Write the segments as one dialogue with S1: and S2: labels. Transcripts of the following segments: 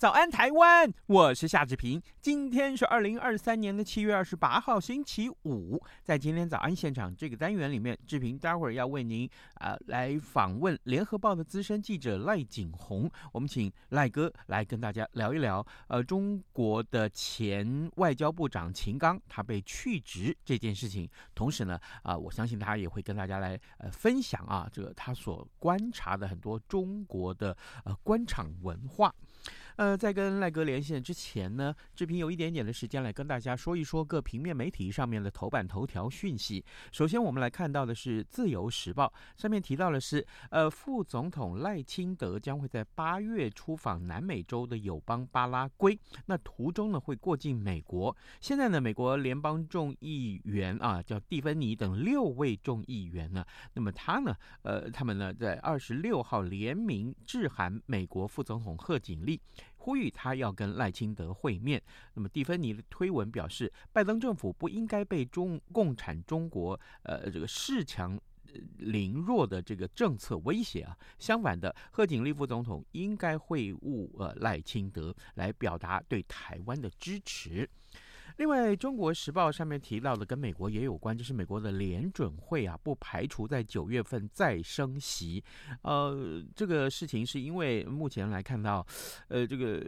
S1: 早安，台湾！我是夏志平。今天是二零二三年的七月二十八号，星期五。在今天早安现场这个单元里面，志平待会儿要为您啊、呃、来访问联合报的资深记者赖景红。我们请赖哥来跟大家聊一聊，呃，中国的前外交部长秦刚他被去职这件事情。同时呢，啊、呃，我相信他也会跟大家来呃分享啊，这个他所观察的很多中国的呃官场文化。呃，在跟赖哥连线之前呢，志平有一点点的时间来跟大家说一说各平面媒体上面的头版头条讯息。首先，我们来看到的是《自由时报》上面提到的是，呃，副总统赖清德将会在八月出访南美洲的友邦巴拉圭，那途中呢会过境美国。现在呢，美国联邦众议员啊，叫蒂芬尼等六位众议员呢，那么他呢，呃，他们呢在二十六号联名致函美国副总统贺锦丽。呼吁他要跟赖清德会面。那么蒂芬尼的推文表示，拜登政府不应该被中共产中国呃这个恃强凌弱的这个政策威胁啊。相反的，贺锦丽副总统应该会晤呃赖清德，来表达对台湾的支持。另外，《中国时报》上面提到的跟美国也有关，就是美国的联准会啊，不排除在九月份再升息。呃，这个事情是因为目前来看到，呃，这个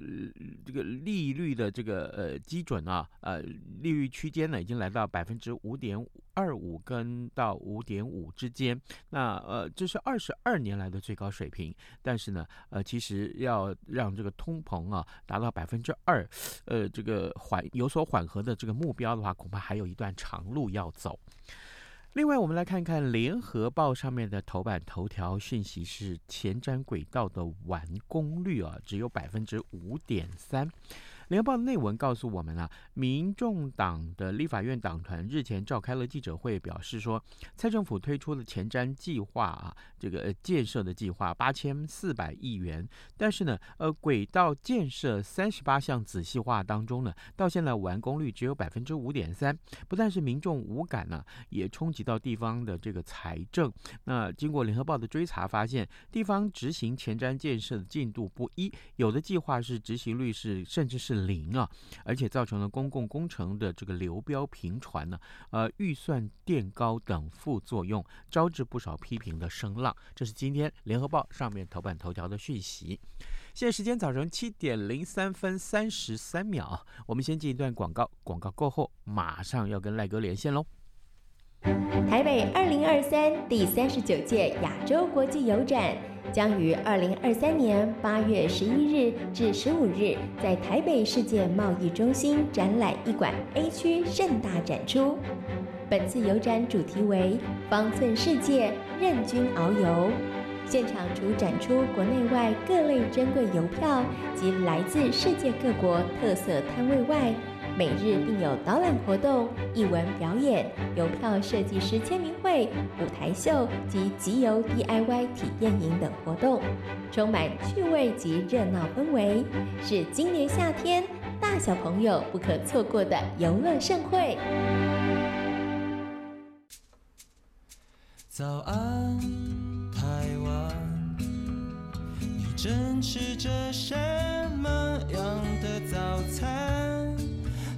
S1: 这个利率的这个呃基准啊，呃，利率区间呢已经来到百分之五点。二五跟到五点五之间，那呃这是二十二年来的最高水平。但是呢，呃其实要让这个通膨啊达到百分之二，呃这个缓有所缓和的这个目标的话，恐怕还有一段长路要走。另外，我们来看看联合报上面的头版头条讯息是前瞻轨道的完工率啊只有百分之五点三。联合报的内文告诉我们啊，民众党的立法院党团日前召开了记者会，表示说，蔡政府推出的前瞻计划啊，这个建设的计划八千四百亿元，但是呢，呃，轨道建设三十八项仔细化当中呢，到现在完工率只有百分之五点三，不但是民众无感呢，也冲击到地方的这个财政。那经过联合报的追查，发现地方执行前瞻建设的进度不一，有的计划是执行率是甚至是。零啊，而且造成了公共工程的这个流标频传呢，呃，预算垫高等副作用，招致不少批评的声浪。这是今天联合报上面头版头条的讯息。现在时间早晨七点零三分三十三秒，我们先进一段广告，广告过后马上要跟赖哥连线喽。
S2: 台北二零二三第三十九届亚洲国际邮展。将于二零二三年八月十一日至十五日在台北世界贸易中心展览一馆 A 区盛大展出。本次邮展主题为“方寸世界，任君遨游”。现场除展出国内外各类珍贵邮票及来自世界各国特色摊位外，每日并有导览活动、艺文表演、邮票设计师签名会、舞台秀及集邮 DIY 体验营等活动，充满趣味及热闹氛围，是今年夏天大小朋友不可错过的游乐盛会。
S3: 早安，台湾，你正吃着什么样的早餐？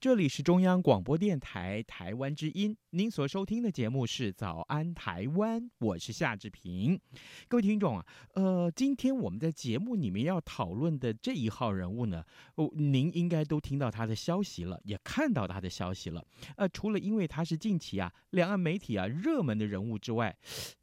S1: 这里是中央广播电台台湾之音，您所收听的节目是《早安台湾》，我是夏志平。各位听众啊，呃，今天我们在节目里面要讨论的这一号人物呢，哦，您应该都听到他的消息了，也看到他的消息了。呃，除了因为他是近期啊两岸媒体啊热门的人物之外，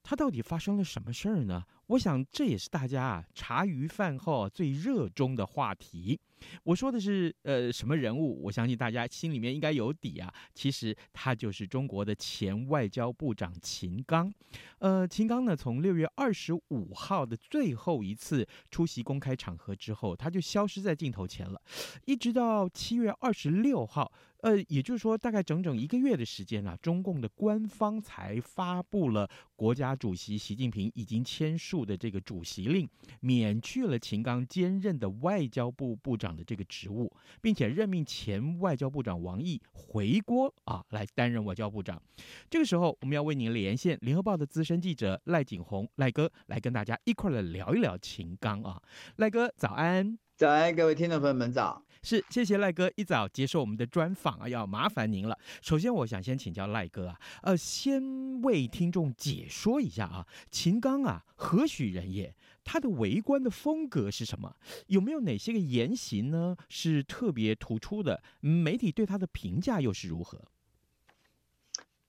S1: 他到底发生了什么事儿呢？我想这也是大家啊茶余饭后最热衷的话题。我说的是呃什么人物？我相信大家心里面应该有底啊。其实他就是中国的前外交部长秦刚。呃，秦刚呢，从六月二十五号的最后一次出席公开场合之后，他就消失在镜头前了，一直到七月二十六号。呃，也就是说，大概整整一个月的时间啊，中共的官方才发布了国家主席习近平已经签署的这个主席令，免去了秦刚兼任的外交部部长的这个职务，并且任命前外交部长王毅回国啊来担任外交部长。这个时候，我们要为您连线联合报的资深记者赖景红赖哥，来跟大家一块儿来聊一聊秦刚啊。赖哥，早安！
S4: 早安，各位听众朋友们早。
S1: 是，谢谢赖哥一早接受我们的专访啊，要麻烦您了。首先，我想先请教赖哥啊，呃，先为听众解说一下啊，秦刚啊，何许人也？他的为官的风格是什么？有没有哪些个言行呢是特别突出的？媒体对他的评价又是如何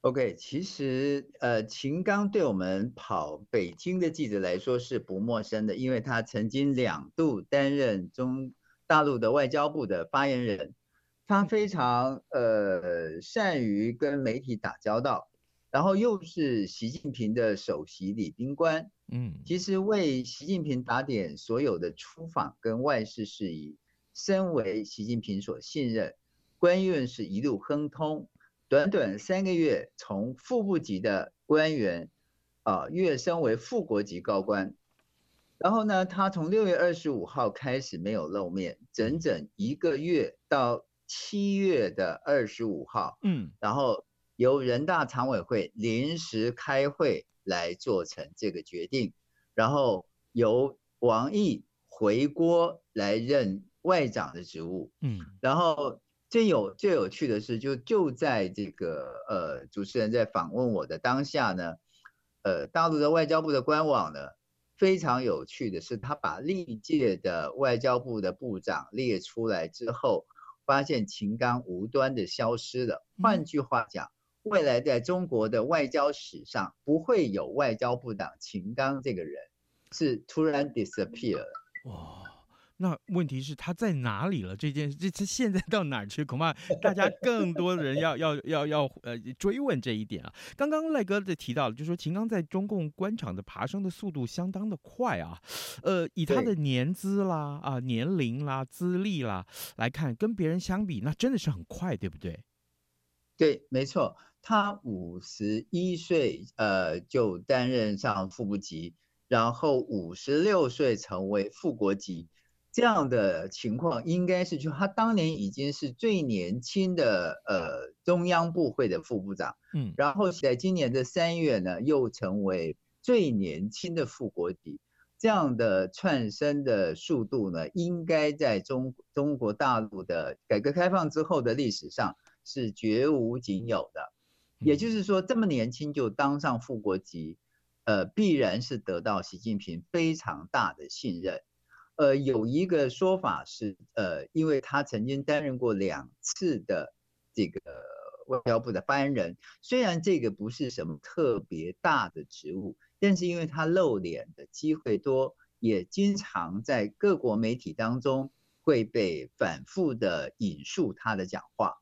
S4: ？OK，其实呃，秦刚对我们跑北京的记者来说是不陌生的，因为他曾经两度担任中。大陆的外交部的发言人，他非常呃善于跟媒体打交道，然后又是习近平的首席礼宾官，嗯，其实为习近平打点所有的出访跟外事事宜，身为习近平所信任，官运是一路亨通，短短三个月从副部级的官员啊跃升为副国级高官。然后呢，他从六月二十五号开始没有露面，整整一个月到七月的二十五号，嗯，然后由人大常委会临时开会来做成这个决定，然后由王毅回国来任外长的职务，嗯，然后最有最有趣的是，就就在这个呃主持人在访问我的当下呢，呃，大陆的外交部的官网呢。非常有趣的是，他把历届的外交部的部长列出来之后，发现秦刚无端的消失了。换句话讲，未来在中国的外交史上，不会有外交部长秦刚这个人，是突然 disappear 了。哇。
S1: 那问题是他在哪里了？这件这这现在到哪儿去？恐怕大家更多的人要要要要呃追问这一点啊。刚刚赖哥的提到了，就是说秦刚在中共官场的爬升的速度相当的快啊。呃，以他的年资啦啊年龄啦资历啦来看，跟别人相比，那真的是很快，对不对？
S4: 对，没错。他五十一岁呃就担任上副部级，然后五十六岁成为副国级。这样的情况应该是，就他当年已经是最年轻的呃中央部会的副部长，嗯，然后在今年的三月呢，又成为最年轻的副国级，这样的窜升的速度呢，应该在中中国大陆的改革开放之后的历史上是绝无仅有的。也就是说，这么年轻就当上副国级，呃，必然是得到习近平非常大的信任。呃，有一个说法是，呃，因为他曾经担任过两次的这个外交部的发言人，虽然这个不是什么特别大的职务，但是因为他露脸的机会多，也经常在各国媒体当中会被反复的引述他的讲话，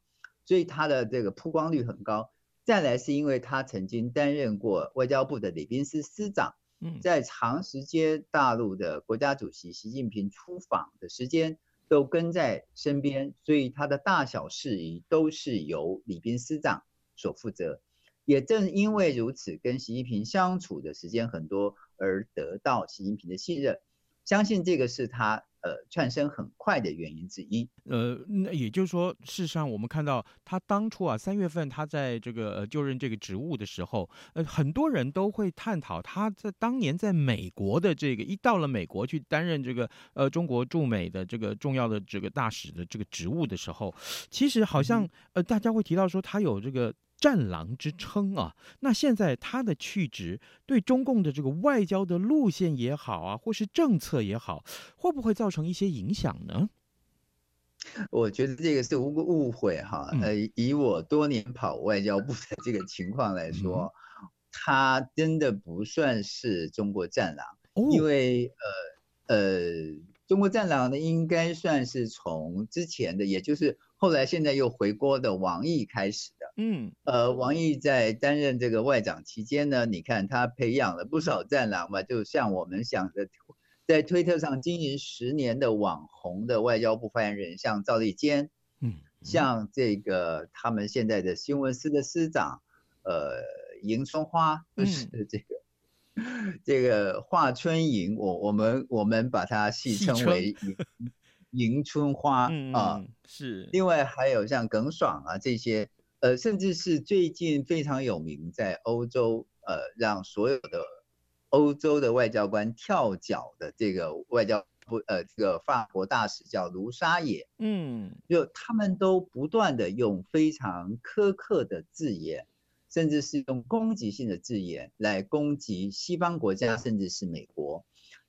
S4: 所以他的这个曝光率很高。再来是因为他曾经担任过外交部的礼宾司司长。在长时间大陆的国家主席习近平出访的时间都跟在身边，所以他的大小事宜都是由礼宾司长所负责。也正因为如此，跟习近平相处的时间很多，而得到习近平的信任。相信这个是他呃窜升很快的原因之一。
S1: 呃，那也就是说，事实上我们看到他当初啊三月份他在这个呃就任这个职务的时候，呃很多人都会探讨他在当年在美国的这个一到了美国去担任这个呃中国驻美的这个重要的这个大使的这个职务的时候，其实好像呃大家会提到说他有这个。战狼之称啊，那现在他的去职对中共的这个外交的路线也好啊，或是政策也好，会不会造成一些影响呢？
S4: 我觉得这个是误误会哈。呃，以我多年跑外交部的这个情况来说，嗯、他真的不算是中国战狼，哦、因为呃呃，中国战狼呢，应该算是从之前的，也就是。后来现在又回锅的王毅开始的，嗯，呃，王毅在担任这个外长期间呢，你看他培养了不少战狼嘛，就像我们想的，在推特上经营十年的网红的外交部发言人，像赵立坚，嗯，像这个他们现在的新闻司的司长，呃，迎春花，就是这个、嗯、这个华春莹，我我们我们把它戏称为。迎春花、嗯、啊，是。另外还有像耿爽啊这些，呃，甚至是最近非常有名，在欧洲，呃，让所有的欧洲的外交官跳脚的这个外交部，呃，这个法国大使叫卢沙野，嗯，就他们都不断的用非常苛刻的字眼，甚至是用攻击性的字眼来攻击西方国家，甚至是美国，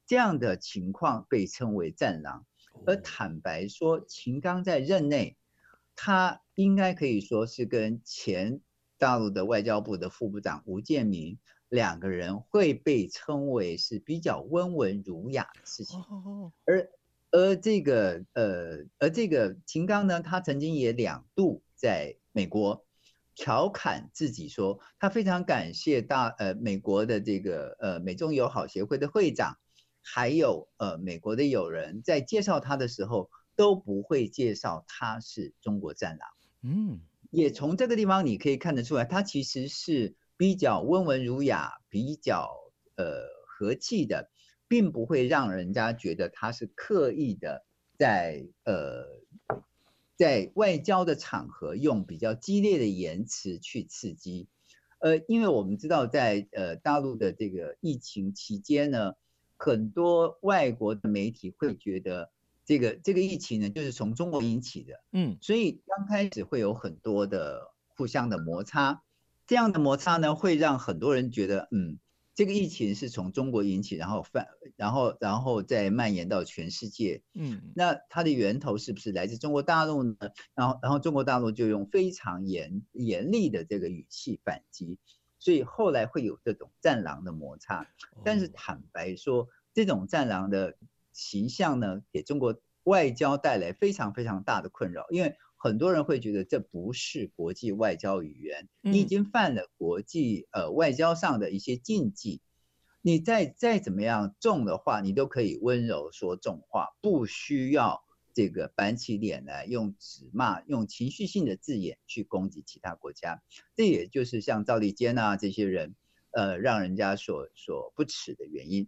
S4: 这样的情况被称为战狼。而坦白说，秦刚在任内，他应该可以说是跟前大陆的外交部的副部长吴建民两个人会被称为是比较温文儒雅的事情。而而这个呃，而这个秦刚呢，他曾经也两度在美国调侃自己说，他非常感谢大呃美国的这个呃美中友好协会的会长。还有呃，美国的友人在介绍他的时候都不会介绍他是中国战狼，嗯，也从这个地方你可以看得出来，他其实是比较温文儒雅、比较呃和气的，并不会让人家觉得他是刻意的在呃在外交的场合用比较激烈的言辞去刺激，呃，因为我们知道在呃大陆的这个疫情期间呢。很多外国的媒体会觉得，这个这个疫情呢，就是从中国引起的，嗯，所以刚开始会有很多的互相的摩擦，这样的摩擦呢，会让很多人觉得，嗯，这个疫情是从中国引起，然后泛，然后然后再蔓延到全世界，嗯，那它的源头是不是来自中国大陆呢？然后然后中国大陆就用非常严严厉的这个语气反击。所以后来会有这种战狼的摩擦，但是坦白说，这种战狼的形象呢，给中国外交带来非常非常大的困扰，因为很多人会觉得这不是国际外交语言，你已经犯了国际呃外交上的一些禁忌，你再再怎么样重的话，你都可以温柔说重话，不需要。这个板起脸来用指骂、用情绪性的字眼去攻击其他国家，这也就是像赵立坚啊这些人，呃，让人家所所不齿的原因。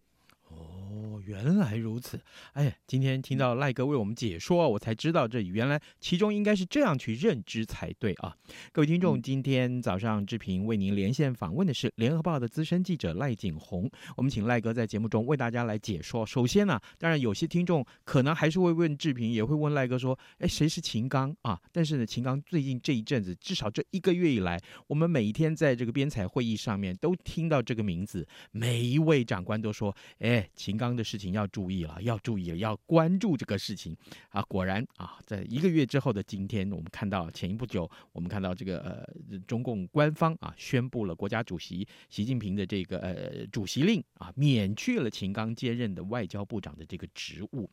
S1: 哦，原来如此。哎呀，今天听到赖哥为我们解说，我才知道这原来其中应该是这样去认知才对啊。各位听众，今天早上志平为您连线访问的是联合报的资深记者赖景红。我们请赖哥在节目中为大家来解说。首先呢、啊，当然有些听众可能还是会问志平，也会问赖哥说：“哎，谁是秦刚啊？”但是呢，秦刚最近这一阵子，至少这一个月以来，我们每一天在这个编采会议上面都听到这个名字，每一位长官都说：“哎。”秦刚的事情要注意了，要注意了，要关注这个事情啊！果然啊，在一个月之后的今天，我们看到前一不久，我们看到这个呃，中共官方啊宣布了国家主席习近平的这个呃主席令啊，免去了秦刚接任的外交部长的这个职务。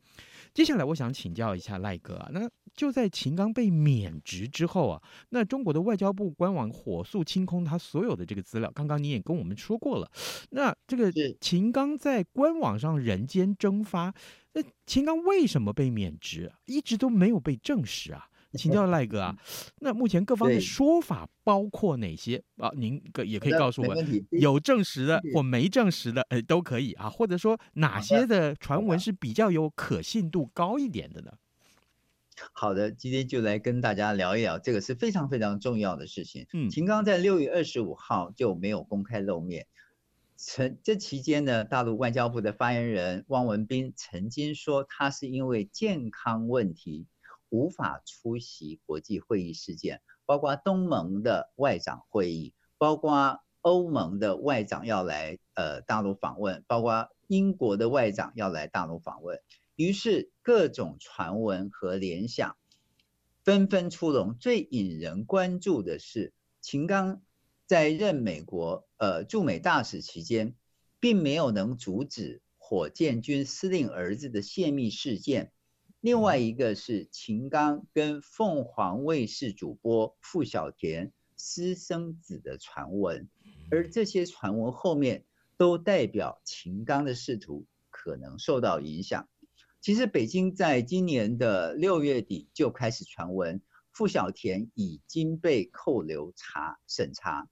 S1: 接下来，我想请教一下赖哥啊，那就在秦刚被免职之后啊，那中国的外交部官网火速清空他所有的这个资料。刚刚你也跟我们说过了，那这个秦刚在官网上人间蒸发，那秦刚为什么被免职？一直都没有被证实啊？请教赖哥啊，那目前各方的说法包括哪些啊？您可也可以告诉我，有证实的或没证实的，呃，都可以啊。或者说哪些的传闻是比较有可信度高一点的呢？
S4: 好的，今天就来跟大家聊一聊，这个是非常非常重要的事情。嗯，秦刚在六月二十五号就没有公开露面。曾这期间呢，大陆外交部的发言人汪文斌曾经说，他是因为健康问题无法出席国际会议事件，包括东盟的外长会议，包括欧盟的外长要来呃大陆访问，包括英国的外长要来大陆访问。于是各种传闻和联想纷纷出笼，最引人关注的是秦刚。在任美国呃驻美大使期间，并没有能阻止火箭军司令儿子的泄密事件。另外一个是秦刚跟凤凰卫视主播傅小田私生子的传闻，而这些传闻后面都代表秦刚的仕途可能受到影响。其实北京在今年的六月底就开始传闻，傅小田已经被扣留查审查。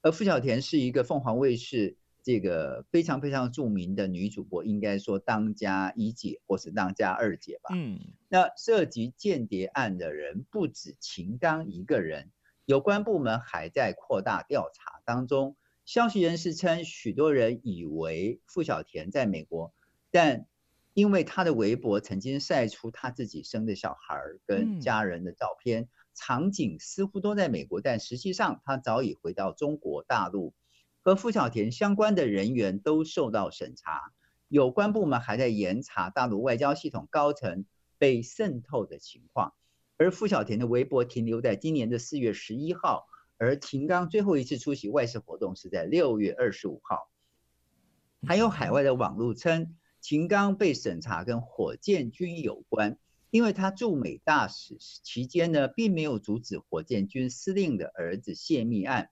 S4: 而傅小田是一个凤凰卫视这个非常非常著名的女主播，应该说当家一姐或是当家二姐吧。嗯，那涉及间谍案的人不止秦刚一个人，有关部门还在扩大调查当中。消息人士称，许多人以为傅小田在美国，但因为他的微博曾经晒出他自己生的小孩跟家人的照片。嗯场景似乎都在美国，但实际上他早已回到中国大陆。和傅小田相关的人员都受到审查，有关部门还在严查大陆外交系统高层被渗透的情况。而傅小田的微博停留在今年的四月十一号，而秦刚最后一次出席外事活动是在六月二十五号。还有海外的网络称，秦刚被审查跟火箭军有关。因为他驻美大使期间呢，并没有阻止火箭军司令的儿子泄密案，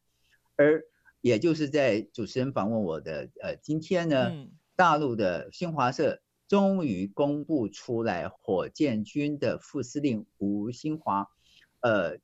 S4: 而也就是在主持人访问我的呃今天呢，大陆的新华社终于公布出来，火箭军的副司令吴新华，呃，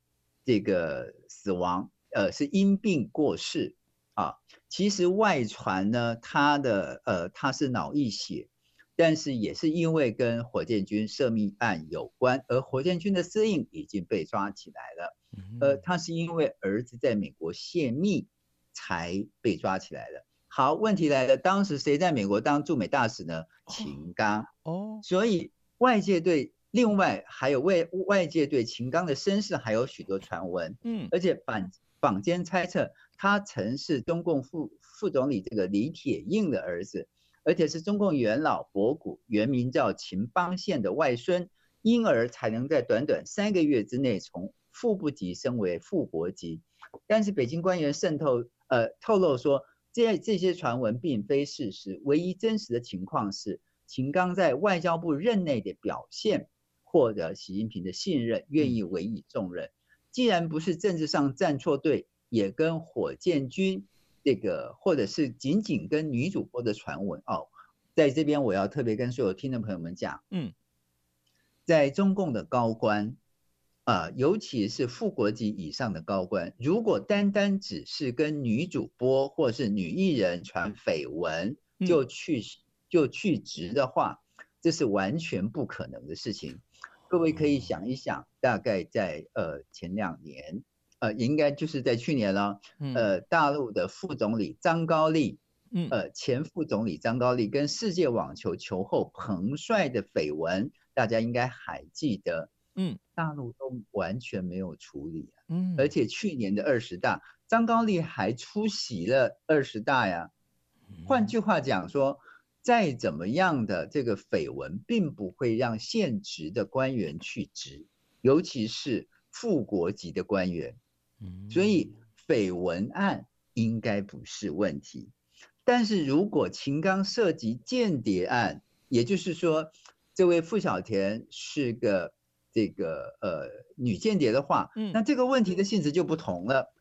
S4: 这个死亡，呃是因病过世啊。其实外传呢，他的呃他是脑溢血。但是也是因为跟火箭军涉密案有关，而火箭军的司令已经被抓起来了。呃，他是因为儿子在美国泄密才被抓起来的。好，问题来了，当时谁在美国当驻美大使呢？秦刚。哦，所以外界对另外还有外外界对秦刚的身世还有许多传闻。嗯，而且坊坊间猜测他曾是中共副副总理这个李铁映的儿子。而且是中共元老博古，原名叫秦邦宪的外孙，因而才能在短短三个月之内从副部级升为副国级。但是北京官员渗透，呃，透露说，这这些传闻并非事实，唯一真实的情况是秦刚在外交部任内的表现获得习近平的信任，愿意委以重任。既然不是政治上站错队，也跟火箭军。这个或者是仅仅跟女主播的传闻哦，在这边我要特别跟所有听众朋友们讲，嗯，在中共的高官啊，尤其是副国级以上的高官，如果单单只是跟女主播或是女艺人传绯闻就去就去职的话，这是完全不可能的事情。各位可以想一想，大概在呃前两年。呃，应该就是在去年了。呃，大陆的副总理张高丽，嗯，呃，前副总理张高丽跟世界网球球后彭帅的绯闻，大家应该还记得。嗯，大陆都完全没有处理。嗯，而且去年的二十大，张高丽还出席了二十大呀。换句话讲说，再怎么样的这个绯闻，并不会让现职的官员去职，尤其是副国级的官员。所以绯闻案应该不是问题，但是如果秦刚涉及间谍案，也就是说这位傅小田是个这个呃女间谍的话，那这个问题的性质就不同了。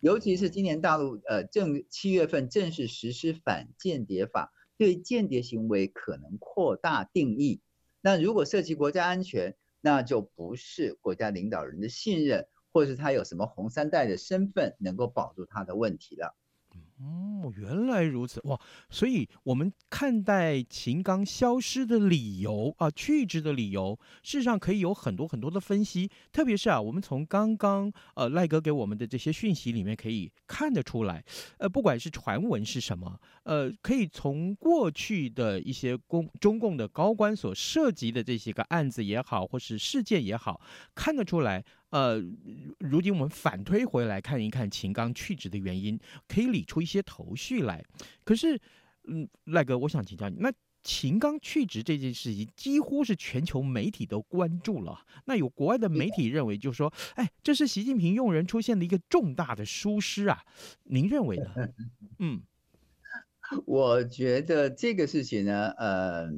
S4: 尤其是今年大陆呃正七月份正式实施反间谍法，对间谍行为可能扩大定义。那如果涉及国家安全，那就不是国家领导人的信任，或者是他有什么红三代的身份能够保住他的问题了。
S1: 哦，原来如此哇！所以我们看待秦刚消失的理由啊，去职的理由，事实上可以有很多很多的分析。特别是啊，我们从刚刚呃赖哥给我们的这些讯息里面可以看得出来，呃，不管是传闻是什么，呃，可以从过去的一些共中共的高官所涉及的这些个案子也好，或是事件也好，看得出来。呃，如今我们反推回来看一看秦刚去职的原因，可以理出一些头绪来。可是，嗯，赖哥，我想请教你，那秦刚去职这件事情几乎是全球媒体都关注了。那有国外的媒体认为，就是说，哎，这是习近平用人出现的一个重大的疏失啊。您认为呢？嗯，
S4: 我觉得这个事情呢，呃。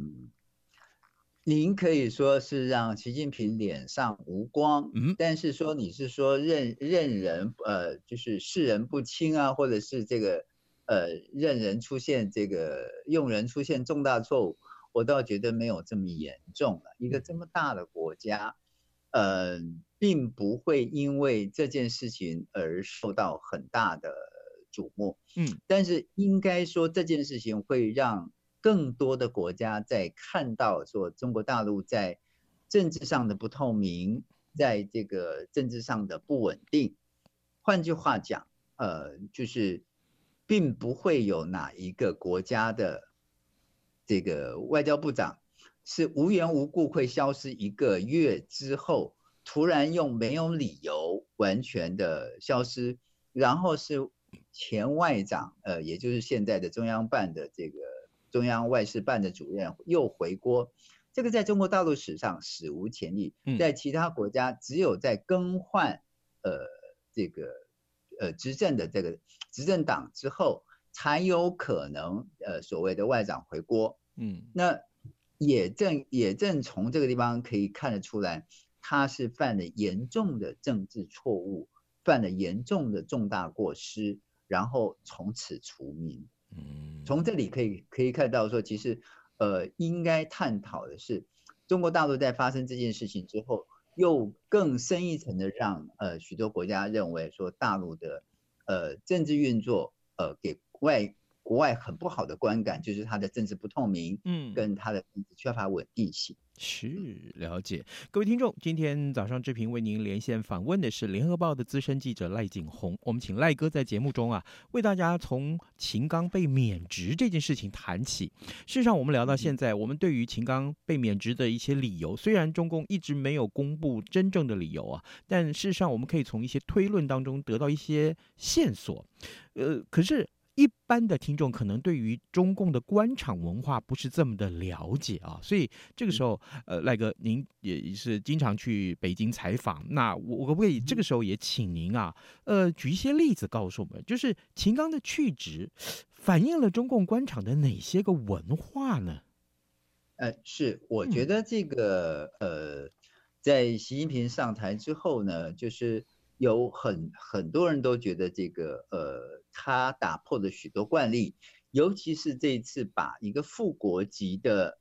S4: 您可以说是让习近平脸上无光，嗯，但是说你是说任任人呃，就是识人不清啊，或者是这个呃，任人出现这个用人出现重大错误，我倒觉得没有这么严重了。一个这么大的国家，呃，并不会因为这件事情而受到很大的瞩目，嗯，但是应该说这件事情会让。更多的国家在看到说中国大陆在政治上的不透明，在这个政治上的不稳定。换句话讲，呃，就是并不会有哪一个国家的这个外交部长是无缘无故会消失一个月之后，突然用没有理由完全的消失，然后是前外长，呃，也就是现在的中央办的这个。中央外事办的主任又回锅，这个在中国大陆史上史无前例，在其他国家只有在更换呃这个呃执政的这个执政党之后，才有可能呃所谓的外长回锅。嗯，那也正也正从这个地方可以看得出来，他是犯了严重的政治错误，犯了严重的重大过失，然后从此除名。嗯，从这里可以可以看到说，其实，呃，应该探讨的是，中国大陆在发生这件事情之后，又更深一层的让呃许多国家认为说，大陆的呃政治运作呃给外国外很不好的观感，就是它的政治不透明，嗯，跟它的政治缺乏稳定性。
S1: 是了解，各位听众，今天早上志平为您连线访问的是联合报的资深记者赖景红。我们请赖哥在节目中啊，为大家从秦刚被免职这件事情谈起。事实上，我们聊到现在，我们对于秦刚被免职的一些理由，虽然中共一直没有公布真正的理由啊，但事实上我们可以从一些推论当中得到一些线索。呃，可是。一般的听众可能对于中共的官场文化不是这么的了解啊，所以这个时候，呃，赖哥您也是经常去北京采访，那我可不可以这个时候也请您啊，呃，举一些例子告诉我们，就是秦刚的去职反映了中共官场的哪些个文化呢？
S4: 呃，是，我觉得这个呃，在习近平上台之后呢，就是。有很很多人都觉得这个呃，他打破了许多惯例，尤其是这一次把一个副国级的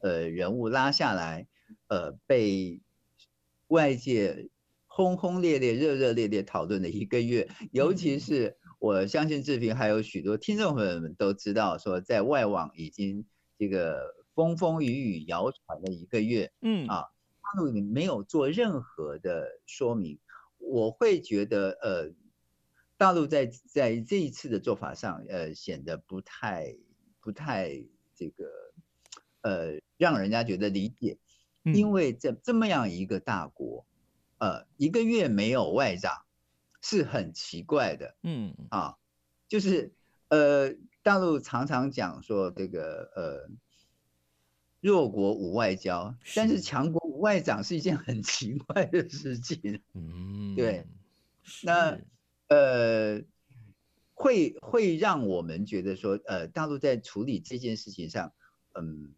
S4: 呃人物拉下来，呃，被外界轰轰烈烈、热热烈烈讨论了一个月，尤其是我相信志平还有许多听众朋友们都知道，说在外网已经这个风风雨雨谣传了一个月，嗯。啊，大陆里没有做任何的说明。我会觉得，呃，大陆在在这一次的做法上，呃，显得不太不太这个，呃，让人家觉得理解，因为这这么样一个大国，呃，一个月没有外长是很奇怪的，嗯。啊，就是呃，大陆常常讲说这个呃，弱国无外交，但是。强国。外长是一件很奇怪的事情，嗯，对，那呃，会会让我们觉得说，呃，大陆在处理这件事情上，嗯，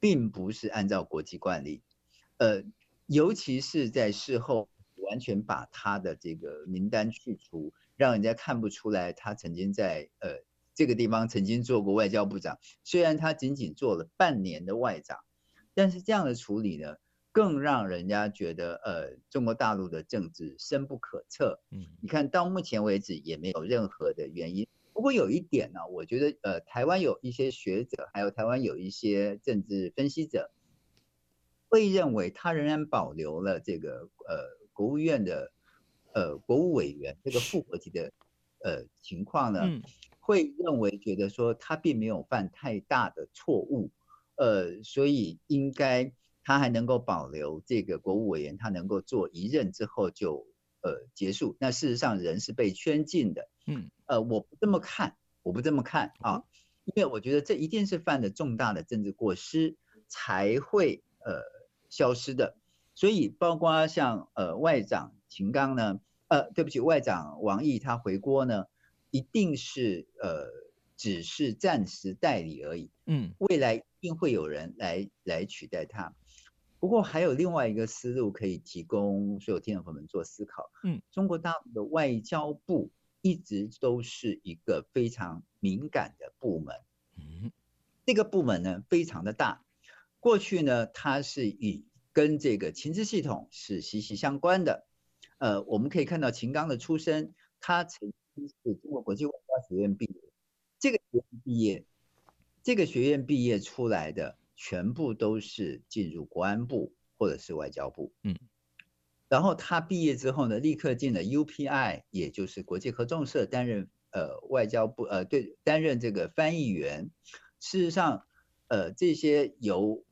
S4: 并不是按照国际惯例，呃，尤其是在事后完全把他的这个名单去除，让人家看不出来他曾经在呃这个地方曾经做过外交部长，虽然他仅仅做了半年的外长，但是这样的处理呢，更让人家觉得，呃，中国大陆的政治深不可测。嗯，你看到目前为止也没有任何的原因。不过有一点呢，我觉得，呃，台湾有一些学者，还有台湾有一些政治分析者，会认为他仍然保留了这个，呃，国务院的，呃，国务委员这个副国级的，呃，情况呢，会认为觉得说他并没有犯太大的错误，呃，所以应该。他还能够保留这个国务委员，他能够做一任之后就呃结束。那事实上人是被圈禁的，嗯，呃，我不这么看，我不这么看啊，因为我觉得这一定是犯了重大的政治过失才会呃消失的。所以包括像呃外长秦刚呢，呃，对不起，外长王毅他回国呢，一定是呃只是暂时代理而已，嗯，未来一定会有人来来取代他。不过还有另外一个思路可以提供所有听众朋友们做思考。嗯，中国大陆的外交部一直都是一个非常敏感的部门。嗯，这个部门呢非常的大，过去呢它是以跟这个情治系统是息息相关的。呃，我们可以看到秦刚的出身，他曾经是中国国际外交学院毕业，这个学院毕业，这个学院毕业出来的。全部都是进入国安部或者是外交部，嗯，然后他毕业之后呢，立刻进了 UPI，也就是国际合众社，担任呃外交部呃对担任这个翻译员。事实上，呃这些由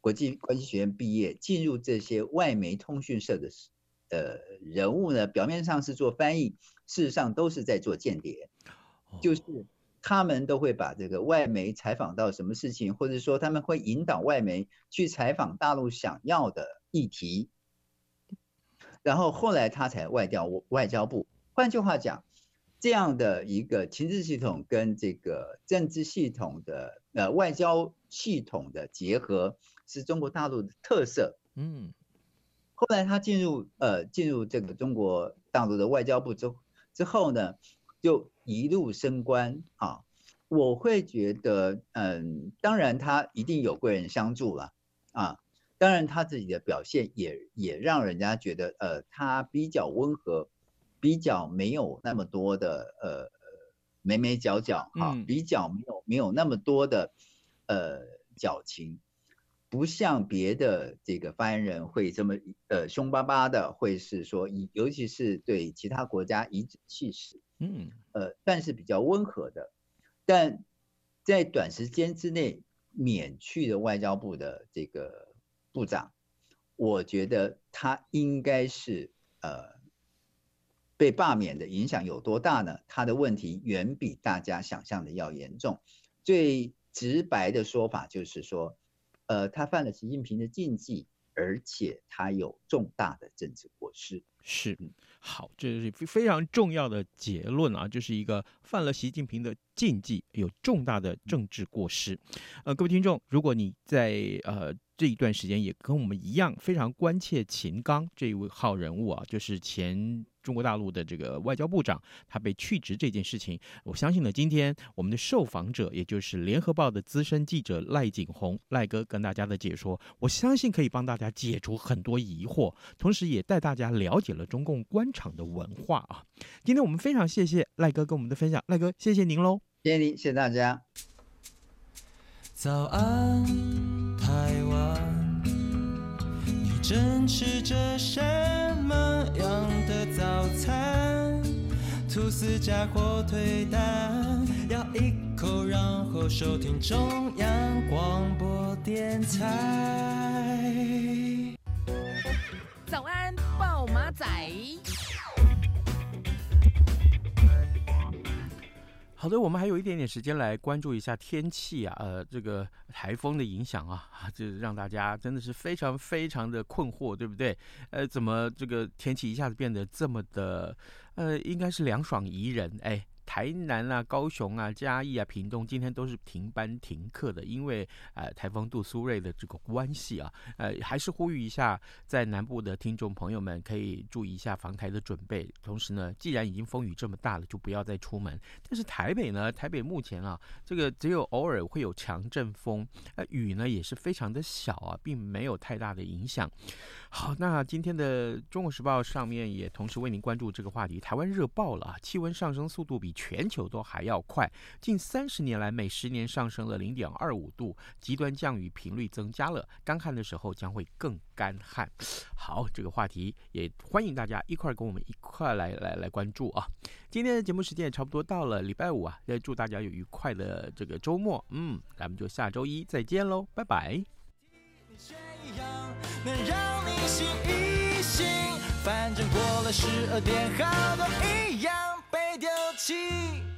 S4: 国际关系学院毕业进入这些外媒通讯社的呃人物呢，表面上是做翻译，事实上都是在做间谍，就是。他们都会把这个外媒采访到什么事情，或者说他们会引导外媒去采访大陆想要的议题，然后后来他才外调外交部。换句话讲，这样的一个情治系统跟这个政治系统的呃外交系统的结合，是中国大陆的特色。嗯，后来他进入呃进入这个中国大陆的外交部之之后呢，就。一路升官啊，我会觉得，嗯，当然他一定有贵人相助了啊，当然他自己的表现也也让人家觉得，呃，他比较温和，比较没有那么多的呃眉眉角角啊，比较没有没有那么多的呃矫情，不像别的这个发言人会这么呃凶巴巴的，会是说，尤其是对其他国家颐指气使。嗯，呃，但是比较温和的，但在短时间之内免去了外交部的这个部长，我觉得他应该是呃被罢免的影响有多大呢？他的问题远比大家想象的要严重。最直白的说法就是说，呃，他犯了习近平的禁忌，而且他有重大的政治过失。
S1: 是。好，这是非常重要的结论啊，就是一个犯了习近平的禁忌，有重大的政治过失。呃，各位听众，如果你在呃这一段时间也跟我们一样非常关切秦刚这一位号人物啊，就是前。中国大陆的这个外交部长，他被去职这件事情，我相信呢，今天我们的受访者，也就是联合报的资深记者赖景红赖哥跟大家的解说，我相信可以帮大家解除很多疑惑，同时也带大家了解了中共官场的文化啊。今天我们非常谢谢赖哥跟我们的分享，赖哥谢谢您喽，
S4: 谢谢您，谢谢大家。
S3: 早安，台湾，你正吃着什么样的早餐？吐司加火腿蛋，咬一口，然后收听中央广播电台。
S5: 早安，报马仔。
S1: 好的，我们还有一点点时间来关注一下天气啊，呃，这个台风的影响啊，这让大家真的是非常非常的困惑，对不对？呃，怎么这个天气一下子变得这么的，呃，应该是凉爽宜人？哎。台南啊、高雄啊、嘉义啊、屏东今天都是停班停课的，因为呃台风杜苏芮的这个关系啊，呃还是呼吁一下在南部的听众朋友们可以注意一下防台的准备。同时呢，既然已经风雨这么大了，就不要再出门。但是台北呢，台北目前啊，这个只有偶尔会有强阵风，呃雨呢也是非常的小啊，并没有太大的影响。好，那今天的《中国时报》上面也同时为您关注这个话题。台湾热爆了啊！气温上升速度比全球都还要快，近三十年来每十年上升了零点二五度，极端降雨频率增加了，干旱的时候将会更干旱。好，这个话题也欢迎大家一块跟我们一块来来来关注啊！今天的节目时间也差不多到了，礼拜五啊，也祝大家有愉快的这个周末。嗯，咱们就下周一再见喽，拜拜。能让你醒一醒，反正过了十二点，好多一样丢弃。